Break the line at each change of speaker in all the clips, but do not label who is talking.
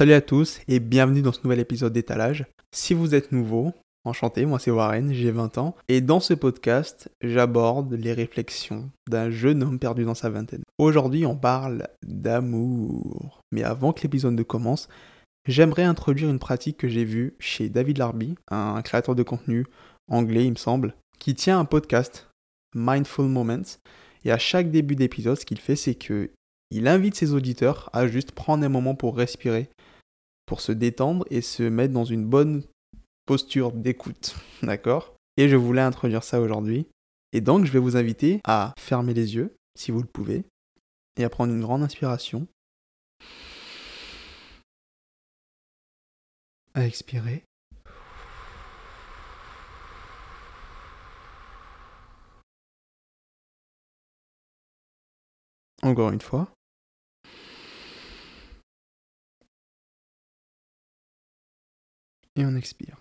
Salut à tous et bienvenue dans ce nouvel épisode d'étalage. Si vous êtes nouveau, enchanté, moi c'est Warren, j'ai 20 ans, et dans ce podcast, j'aborde les réflexions d'un jeune homme perdu dans sa vingtaine. Aujourd'hui, on parle d'amour. Mais avant que l'épisode ne commence, j'aimerais introduire une pratique que j'ai vue chez David Larby, un créateur de contenu anglais, il me semble, qui tient un podcast, Mindful Moments, et à chaque début d'épisode, ce qu'il fait, c'est que il invite ses auditeurs à juste prendre un moment pour respirer, pour se détendre et se mettre dans une bonne posture d'écoute. D'accord? Et je voulais introduire ça aujourd'hui. Et donc, je vais vous inviter à fermer les yeux, si vous le pouvez, et à prendre une grande inspiration. À expirer. Encore une fois. Et on expire.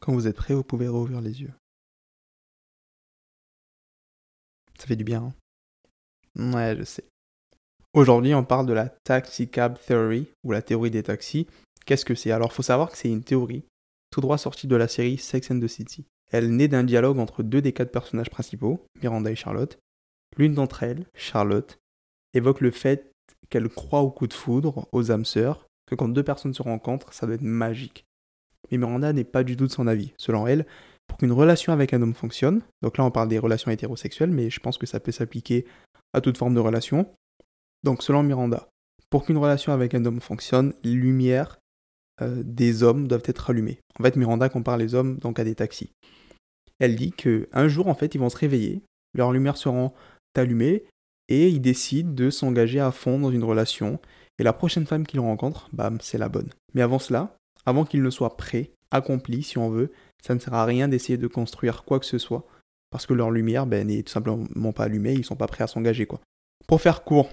Quand vous êtes prêt, vous pouvez rouvrir les yeux. Ça fait du bien. Hein ouais, je sais. Aujourd'hui, on parle de la Taxi Cab Theory, ou la théorie des taxis. Qu'est-ce que c'est? Alors, faut savoir que c'est une théorie tout droit sortie de la série Sex and the City. Elle naît d'un dialogue entre deux des quatre personnages principaux, Miranda et Charlotte. L'une d'entre elles, Charlotte, évoque le fait qu'elle croit au coup de foudre, aux âmes sœurs, que quand deux personnes se rencontrent, ça doit être magique. Mais Miranda n'est pas du tout de son avis. Selon elle, pour qu'une relation avec un homme fonctionne, donc là on parle des relations hétérosexuelles, mais je pense que ça peut s'appliquer à toute forme de relation. Donc selon Miranda, pour qu'une relation avec un homme fonctionne, les lumières euh, des hommes doivent être allumées. En fait, Miranda compare les hommes donc à des taxis elle dit qu'un jour, en fait, ils vont se réveiller, leurs lumières seront allumées, et ils décident de s'engager à fond dans une relation, et la prochaine femme qu'ils rencontrent, bam, c'est la bonne. Mais avant cela, avant qu'ils ne soient prêts, accomplis, si on veut, ça ne sert à rien d'essayer de construire quoi que ce soit, parce que leur lumière ben, n'est tout simplement pas allumée, ils sont pas prêts à s'engager, quoi. Pour faire court,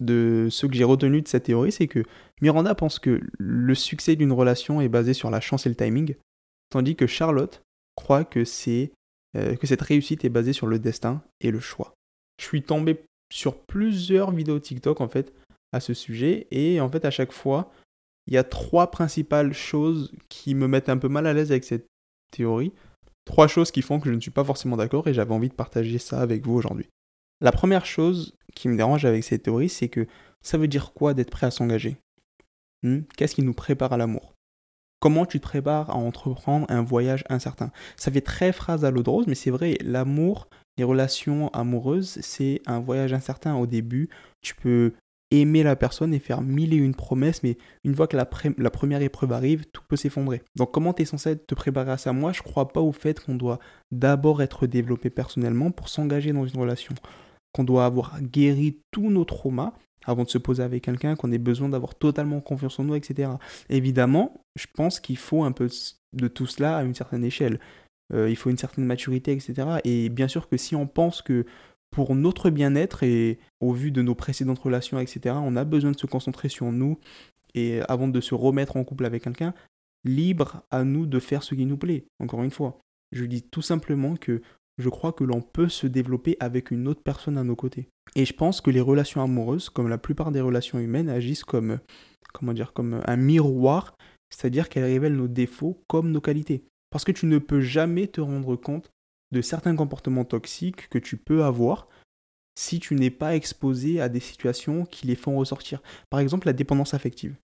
de ce que j'ai retenu de cette théorie, c'est que Miranda pense que le succès d'une relation est basé sur la chance et le timing, tandis que Charlotte crois que euh, que cette réussite est basée sur le destin et le choix. Je suis tombé sur plusieurs vidéos TikTok en fait à ce sujet et en fait à chaque fois il y a trois principales choses qui me mettent un peu mal à l'aise avec cette théorie. Trois choses qui font que je ne suis pas forcément d'accord et j'avais envie de partager ça avec vous aujourd'hui. La première chose qui me dérange avec cette théorie, c'est que ça veut dire quoi d'être prêt à s'engager? Hmm? Qu'est-ce qui nous prépare à l'amour? Comment tu te prépares à entreprendre un voyage incertain? Ça fait très phrase à l'eau de rose, mais c'est vrai, l'amour, les relations amoureuses, c'est un voyage incertain au début. Tu peux aimer la personne et faire mille et une promesses, mais une fois que la, première épreuve arrive, tout peut s'effondrer. Donc comment tu es censé te préparer à ça? Moi, je crois pas au fait qu'on doit d'abord être développé personnellement pour s'engager dans une relation. Qu'on doit avoir guéri tous nos traumas avant de se poser avec quelqu'un, qu'on ait besoin d'avoir totalement confiance en nous, etc. Évidemment, je pense qu'il faut un peu de tout cela à une certaine échelle. Euh, il faut une certaine maturité, etc. Et bien sûr que si on pense que pour notre bien-être et au vu de nos précédentes relations, etc., on a besoin de se concentrer sur nous et avant de se remettre en couple avec quelqu'un, libre à nous de faire ce qui nous plaît. Encore une fois, je dis tout simplement que je crois que l'on peut se développer avec une autre personne à nos côtés. Et je pense que les relations amoureuses, comme la plupart des relations humaines, agissent comme, comment dire, comme un miroir, c'est-à-dire qu'elles révèlent nos défauts comme nos qualités. Parce que tu ne peux jamais te rendre compte de certains comportements toxiques que tu peux avoir si tu n'es pas exposé à des situations qui les font ressortir. Par exemple, la dépendance affective.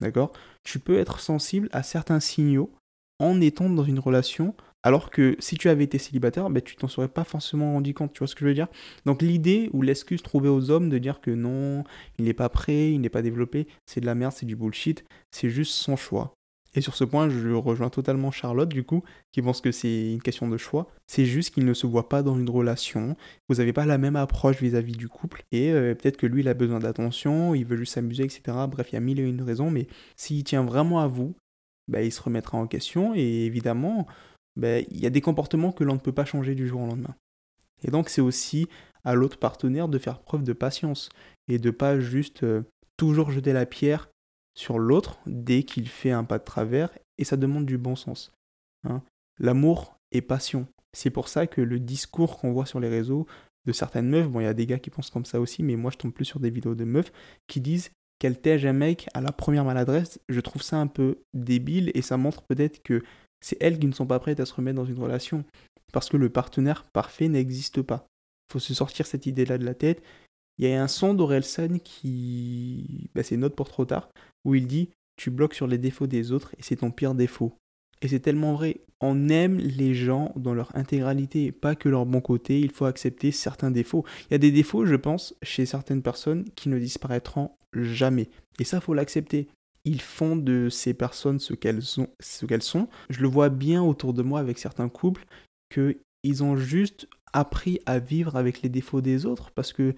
D'accord? Tu peux être sensible à certains signaux en étant dans une relation alors que si tu avais été célibataire, ben, tu t'en serais pas forcément rendu compte, tu vois ce que je veux dire? Donc l'idée ou l'excuse trouvée aux hommes de dire que non, il n'est pas prêt, il n'est pas développé, c'est de la merde, c'est du bullshit, c'est juste son choix. Et sur ce point, je rejoins totalement Charlotte, du coup, qui pense que c'est une question de choix. C'est juste qu'il ne se voit pas dans une relation. Vous n'avez pas la même approche vis-à-vis du couple. Et euh, peut-être que lui, il a besoin d'attention, il veut juste s'amuser, etc. Bref, il y a mille et une raisons. Mais s'il tient vraiment à vous, ben, il se remettra en question. Et évidemment, ben, il y a des comportements que l'on ne peut pas changer du jour au lendemain. Et donc c'est aussi à l'autre partenaire de faire preuve de patience et de pas juste euh, toujours jeter la pierre sur l'autre dès qu'il fait un pas de travers et ça demande du bon sens. Hein. l'amour est passion. C'est pour ça que le discours qu'on voit sur les réseaux de certaines meufs, bon, il y a des gars qui pensent comme ça aussi, mais moi je tombe plus sur des vidéos de meufs qui disent qu'elle tège un mec à la première maladresse. Je trouve ça un peu débile et ça montre peut-être que c'est elles qui ne sont pas prêtes à se remettre dans une relation parce que le partenaire parfait n'existe pas. Il faut se sortir cette idée-là de la tête. Il y a un son d'Orelsan qui. Bah, c'est Note pour trop tard, où il dit Tu bloques sur les défauts des autres et c'est ton pire défaut. Et c'est tellement vrai. On aime les gens dans leur intégralité, pas que leur bon côté. Il faut accepter certains défauts. Il y a des défauts, je pense, chez certaines personnes qui ne disparaîtront jamais. Et ça, faut l'accepter. Ils font de ces personnes ce qu'elles sont. Je le vois bien autour de moi avec certains couples que ils ont juste appris à vivre avec les défauts des autres parce que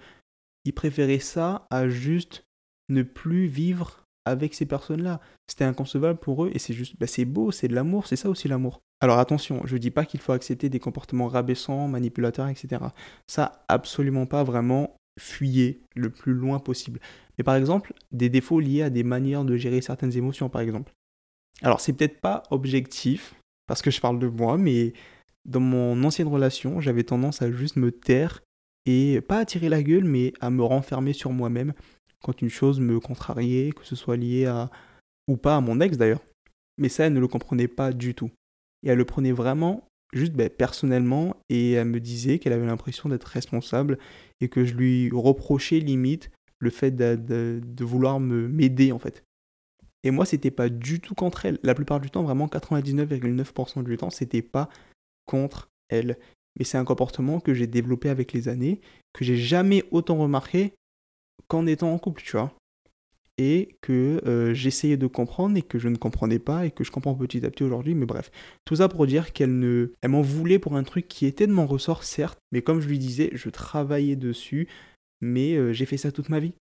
ils préféraient ça à juste ne plus vivre avec ces personnes-là. C'était inconcevable pour eux et c'est juste, bah c'est beau, c'est de l'amour, c'est ça aussi l'amour. Alors attention, je dis pas qu'il faut accepter des comportements rabaissants, manipulateurs, etc. Ça, absolument pas, vraiment, fuyez le plus loin possible. Mais par exemple, des défauts liés à des manières de gérer certaines émotions, par exemple. Alors c'est peut-être pas objectif, parce que je parle de moi, mais dans mon ancienne relation, j'avais tendance à juste me taire et pas à tirer la gueule, mais à me renfermer sur moi-même quand une chose me contrariait, que ce soit lié à ou pas à mon ex d'ailleurs. Mais ça, elle ne le comprenait pas du tout. Et elle le prenait vraiment juste ben, personnellement et elle me disait qu'elle avait l'impression d'être responsable et que je lui reprochais limite le fait de, de vouloir me m'aider en fait. Et moi, c'était pas du tout contre elle. La plupart du temps, vraiment 99,9% du temps, c'était pas contre elle. Mais c'est un comportement que j'ai développé avec les années, que j'ai jamais autant remarqué qu'en étant en couple, tu vois. Et que euh, j'essayais de comprendre et que je ne comprenais pas et que je comprends petit à petit aujourd'hui. Mais bref, tout ça pour dire qu'elle ne, elle m'en voulait pour un truc qui était de mon ressort, certes, mais comme je lui disais, je travaillais dessus, mais euh, j'ai fait ça toute ma vie.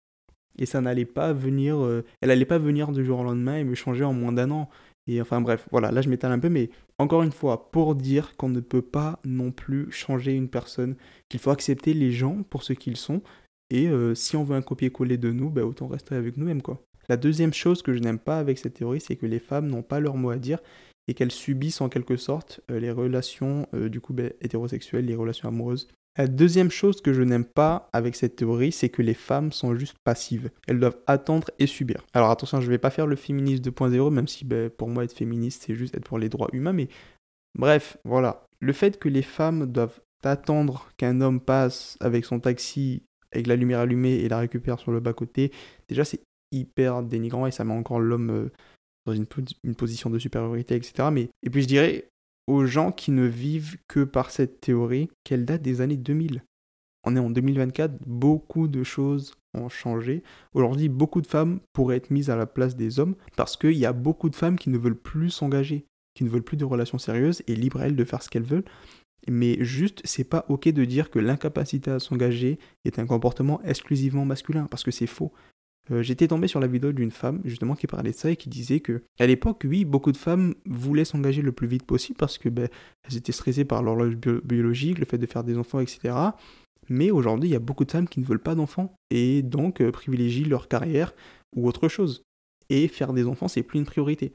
Et ça n'allait pas venir, euh, elle n'allait pas venir du jour au lendemain et me changer en moins d'un an. Et enfin bref, voilà, là je m'étale un peu, mais encore une fois, pour dire qu'on ne peut pas non plus changer une personne, qu'il faut accepter les gens pour ce qu'ils sont, et euh, si on veut un copier-coller de nous, bah, autant rester avec nous-mêmes quoi. La deuxième chose que je n'aime pas avec cette théorie, c'est que les femmes n'ont pas leur mot à dire et qu'elles subissent en quelque sorte euh, les relations euh, du coup bah, hétérosexuelles, les relations amoureuses la deuxième chose que je n'aime pas avec cette théorie, c'est que les femmes sont juste passives. Elles doivent attendre et subir. Alors attention, je ne vais pas faire le féminisme 2.0, même si ben, pour moi être féministe, c'est juste être pour les droits humains, mais bref, voilà. Le fait que les femmes doivent attendre qu'un homme passe avec son taxi, avec la lumière allumée et la récupère sur le bas-côté, déjà c'est hyper dénigrant et ça met encore l'homme euh, dans une, position de supériorité, etc. Mais, et puis je dirais, aux gens qui ne vivent que par cette théorie qu'elle date des années 2000. On est en 2024, beaucoup de choses ont changé. Aujourd'hui, beaucoup de femmes pourraient être mises à la place des hommes parce qu'il y a beaucoup de femmes qui ne veulent plus s'engager, qui ne veulent plus de relations sérieuses et libres elles de faire ce qu'elles veulent. Mais juste, c'est pas ok de dire que l'incapacité à s'engager est un comportement exclusivement masculin parce que c'est faux. Euh, j'étais tombé sur la vidéo d'une femme justement qui parlait de ça et qui disait que à l'époque, oui, beaucoup de femmes voulaient s'engager le plus vite possible parce que ben, elles étaient stressées par l'horloge biologique, le fait de faire des enfants, etc. Mais aujourd'hui, il y a beaucoup de femmes qui ne veulent pas d'enfants et donc euh, privilégient leur carrière ou autre chose. Et faire des enfants, c'est plus une priorité.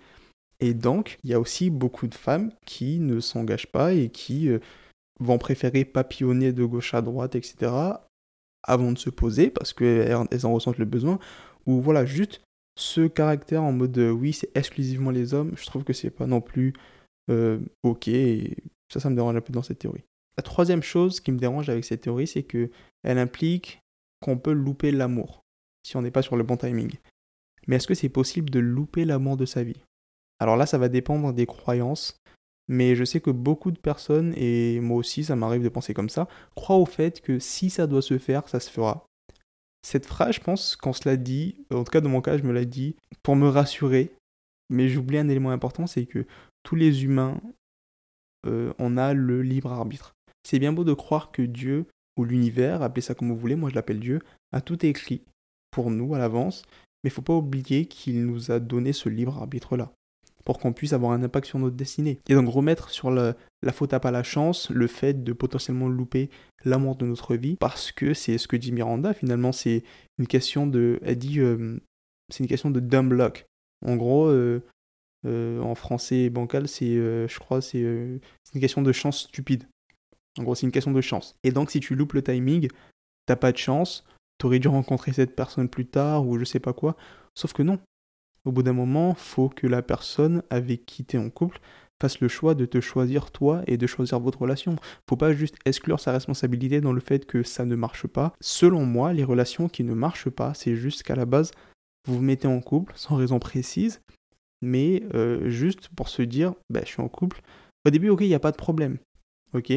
Et donc, il y a aussi beaucoup de femmes qui ne s'engagent pas et qui euh, vont préférer papillonner de gauche à droite, etc., avant de se poser parce qu'elles en ressentent le besoin, ou voilà, juste ce caractère en mode euh, oui, c'est exclusivement les hommes, je trouve que c'est pas non plus euh, ok, et ça, ça me dérange un peu dans cette théorie. La troisième chose qui me dérange avec cette théorie, c'est que elle implique qu'on peut louper l'amour si on n'est pas sur le bon timing. Mais est-ce que c'est possible de louper l'amour de sa vie? Alors là, ça va dépendre des croyances mais je sais que beaucoup de personnes, et moi aussi ça m'arrive de penser comme ça, croient au fait que si ça doit se faire, ça se fera. Cette phrase, je pense qu'on se l'a dit, en tout cas dans mon cas, je me l'ai dit pour me rassurer, mais j'oublie un élément important, c'est que tous les humains, euh, on a le libre arbitre. C'est bien beau de croire que Dieu, ou l'univers, appelez ça comme vous voulez, moi je l'appelle Dieu, a tout écrit pour nous à l'avance, mais il faut pas oublier qu'il nous a donné ce libre arbitre-là pour qu'on puisse avoir un impact sur notre destinée. Et donc remettre sur la, faute à pas la chance, le fait de potentiellement louper l'amour de notre vie, parce que c'est ce que dit Miranda, finalement, c'est une question de... Elle dit... Euh, c'est une question de dumb luck. En gros, euh, en français bancal, c'est, je crois, c'est une question de chance stupide. En gros, c'est une question de chance. Et donc, si tu loupes le timing, t'as pas de chance, t'aurais dû rencontrer cette personne plus tard ou je sais pas quoi. Sauf que non. Au bout d'un moment, faut que la personne avec qui t'es en couple fasse le choix de te choisir toi et de choisir votre relation. Faut pas juste exclure sa responsabilité dans le fait que ça ne marche pas. Selon moi, les relations qui ne marchent pas, c'est juste qu'à la base, vous vous mettez en couple sans raison précise, mais euh, juste pour se dire, bah, je suis en couple. Au début, ok, il n'y a pas de problème. Ok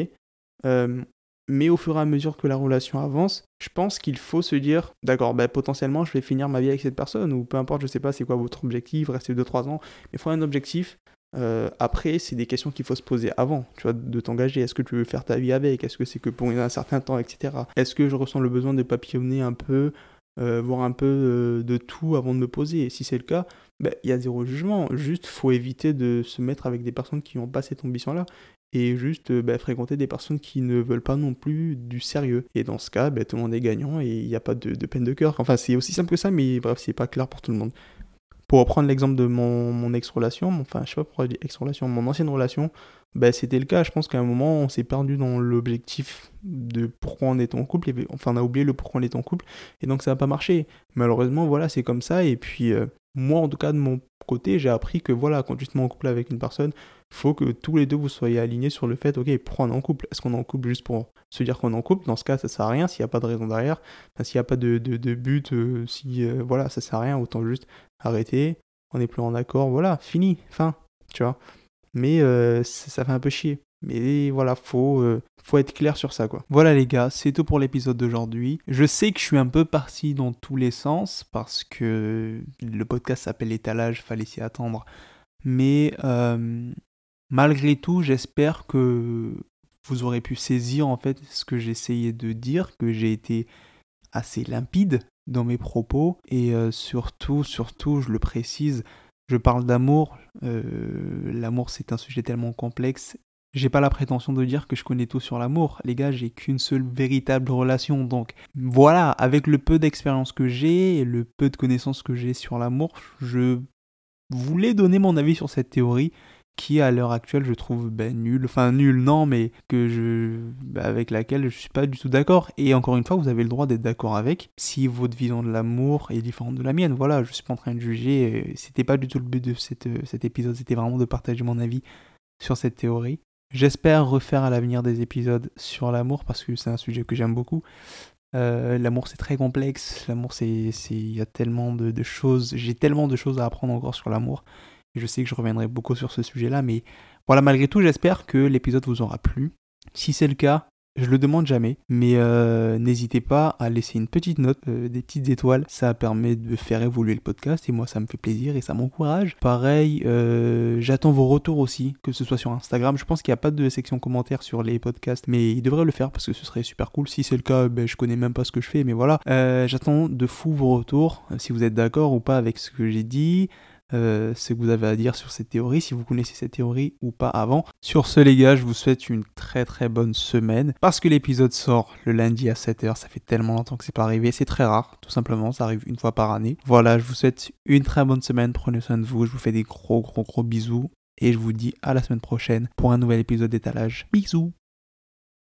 euh, mais au fur et à mesure que la relation avance, je pense qu'il faut se dire, d'accord, bah, potentiellement je vais finir ma vie avec cette personne, ou peu importe, je sais pas c'est quoi votre objectif, rester 2-3 ans, mais il faut un objectif. Euh, après, c'est des questions qu'il faut se poser avant, tu vois, de t'engager. Est-ce que tu veux faire ta vie avec? Est-ce que c'est que pour un certain temps, etc. Est-ce que je ressens le besoin de papillonner un peu, euh, voir un peu euh, de tout avant de me poser? Et si c'est le cas, bah, il y a zéro jugement. Juste, faut éviter de se mettre avec des personnes qui n'ont pas cette ambition-là et juste euh, bah, fréquenter des personnes qui ne veulent pas non plus du sérieux. Et dans ce cas, bah, tout le monde est gagnant et il n'y a pas de, peine de cœur. Enfin, c'est aussi simple que ça, mais bref, c'est pas clair pour tout le monde. Pour reprendre l'exemple de mon, ex-relation, enfin, je sais pas pourquoi ex-relation, mon ancienne relation, bah, c'était le cas. Je pense qu'à un moment, on s'est perdu dans l'objectif de pourquoi on est en couple. Et, enfin, on a oublié le pourquoi on est en couple. Et donc, ça n'a pas marché. Malheureusement, voilà, c'est comme ça. Et puis, euh, moi, en tout cas, de mon côté, j'ai appris que voilà, quand tu te mets en couple avec une personne, faut que tous les deux vous soyez alignés sur le fait, ok, pourquoi on en couple? Est-ce qu'on est en couple juste pour se dire qu'on en couple? Dans ce cas, ça sert à rien s'il n'y a pas de raison derrière. s'il n'y a pas de, de, but, euh, si euh, voilà, ça sert à rien, autant juste arrêter. On n'est plus en accord, voilà, fini, fin, tu vois. Mais euh, ça fait un peu chier. Mais voilà, faut, faut être clair sur ça, quoi. Voilà les gars, c'est tout pour l'épisode d'aujourd'hui. Je sais que je suis un peu parti dans tous les sens parce que le podcast s'appelle Étalage, fallait s'y attendre. Mais malgré tout, j'espère que vous aurez pu saisir en fait ce que j'essayais de dire, que j'ai été assez limpide dans mes propos et euh, surtout, surtout, je le précise, je parle d'amour. Euh, l'amour, c'est un sujet tellement complexe. J'ai pas la prétention de dire que je connais tout sur l'amour. Les gars, j'ai qu'une seule véritable relation. Donc voilà, avec le peu d'expérience que j'ai et le peu de connaissances que j'ai sur l'amour, je voulais donner mon avis sur cette théorie qui à l'heure actuelle je trouve ben, nul, enfin nul non, mais que je, ben, avec laquelle je suis pas du tout d'accord. Et encore une fois, vous avez le droit d'être d'accord avec si votre vision de l'amour est différente de la mienne. Voilà, je suis pas en train de juger. C'était pas du tout le but de cette, cet épisode, c'était vraiment de partager mon avis sur cette théorie. J'espère refaire à l'avenir des épisodes sur l'amour parce que c'est un sujet que j'aime beaucoup. Euh, l'amour c'est très complexe, l'amour c'est, il y a tellement de choses, j'ai tellement de choses à apprendre encore sur l'amour je sais que je reviendrai beaucoup sur ce sujet-là, mais voilà, malgré tout, j'espère que l'épisode vous aura plu. Si c'est le cas, je le demande jamais, mais euh, n'hésitez pas à laisser une petite note, euh, des petites étoiles. Ça permet de faire évoluer le podcast et moi ça me fait plaisir et ça m'encourage. Pareil, euh, j'attends vos retours aussi, que ce soit sur Instagram. Je pense qu'il n'y a pas de section commentaires sur les podcasts, mais il devrait le faire parce que ce serait super cool. Si c'est le cas, ben, je connais même pas ce que je fais, mais voilà. j'attends de fou vos retours, si vous êtes d'accord ou pas avec ce que j'ai dit. Euh, ce que vous avez à dire sur cette théorie, si vous connaissez cette théorie ou pas avant. Sur ce les gars, je vous souhaite une très très bonne semaine. Parce que l'épisode sort le lundi à 7h, ça fait tellement longtemps que c'est pas arrivé, c'est très rare, tout simplement, ça arrive une fois par année. Voilà, je vous souhaite une très bonne semaine, prenez soin de vous, je vous fais des gros gros gros bisous. Et je vous dis à la semaine prochaine pour un nouvel épisode d'étalage. Bisous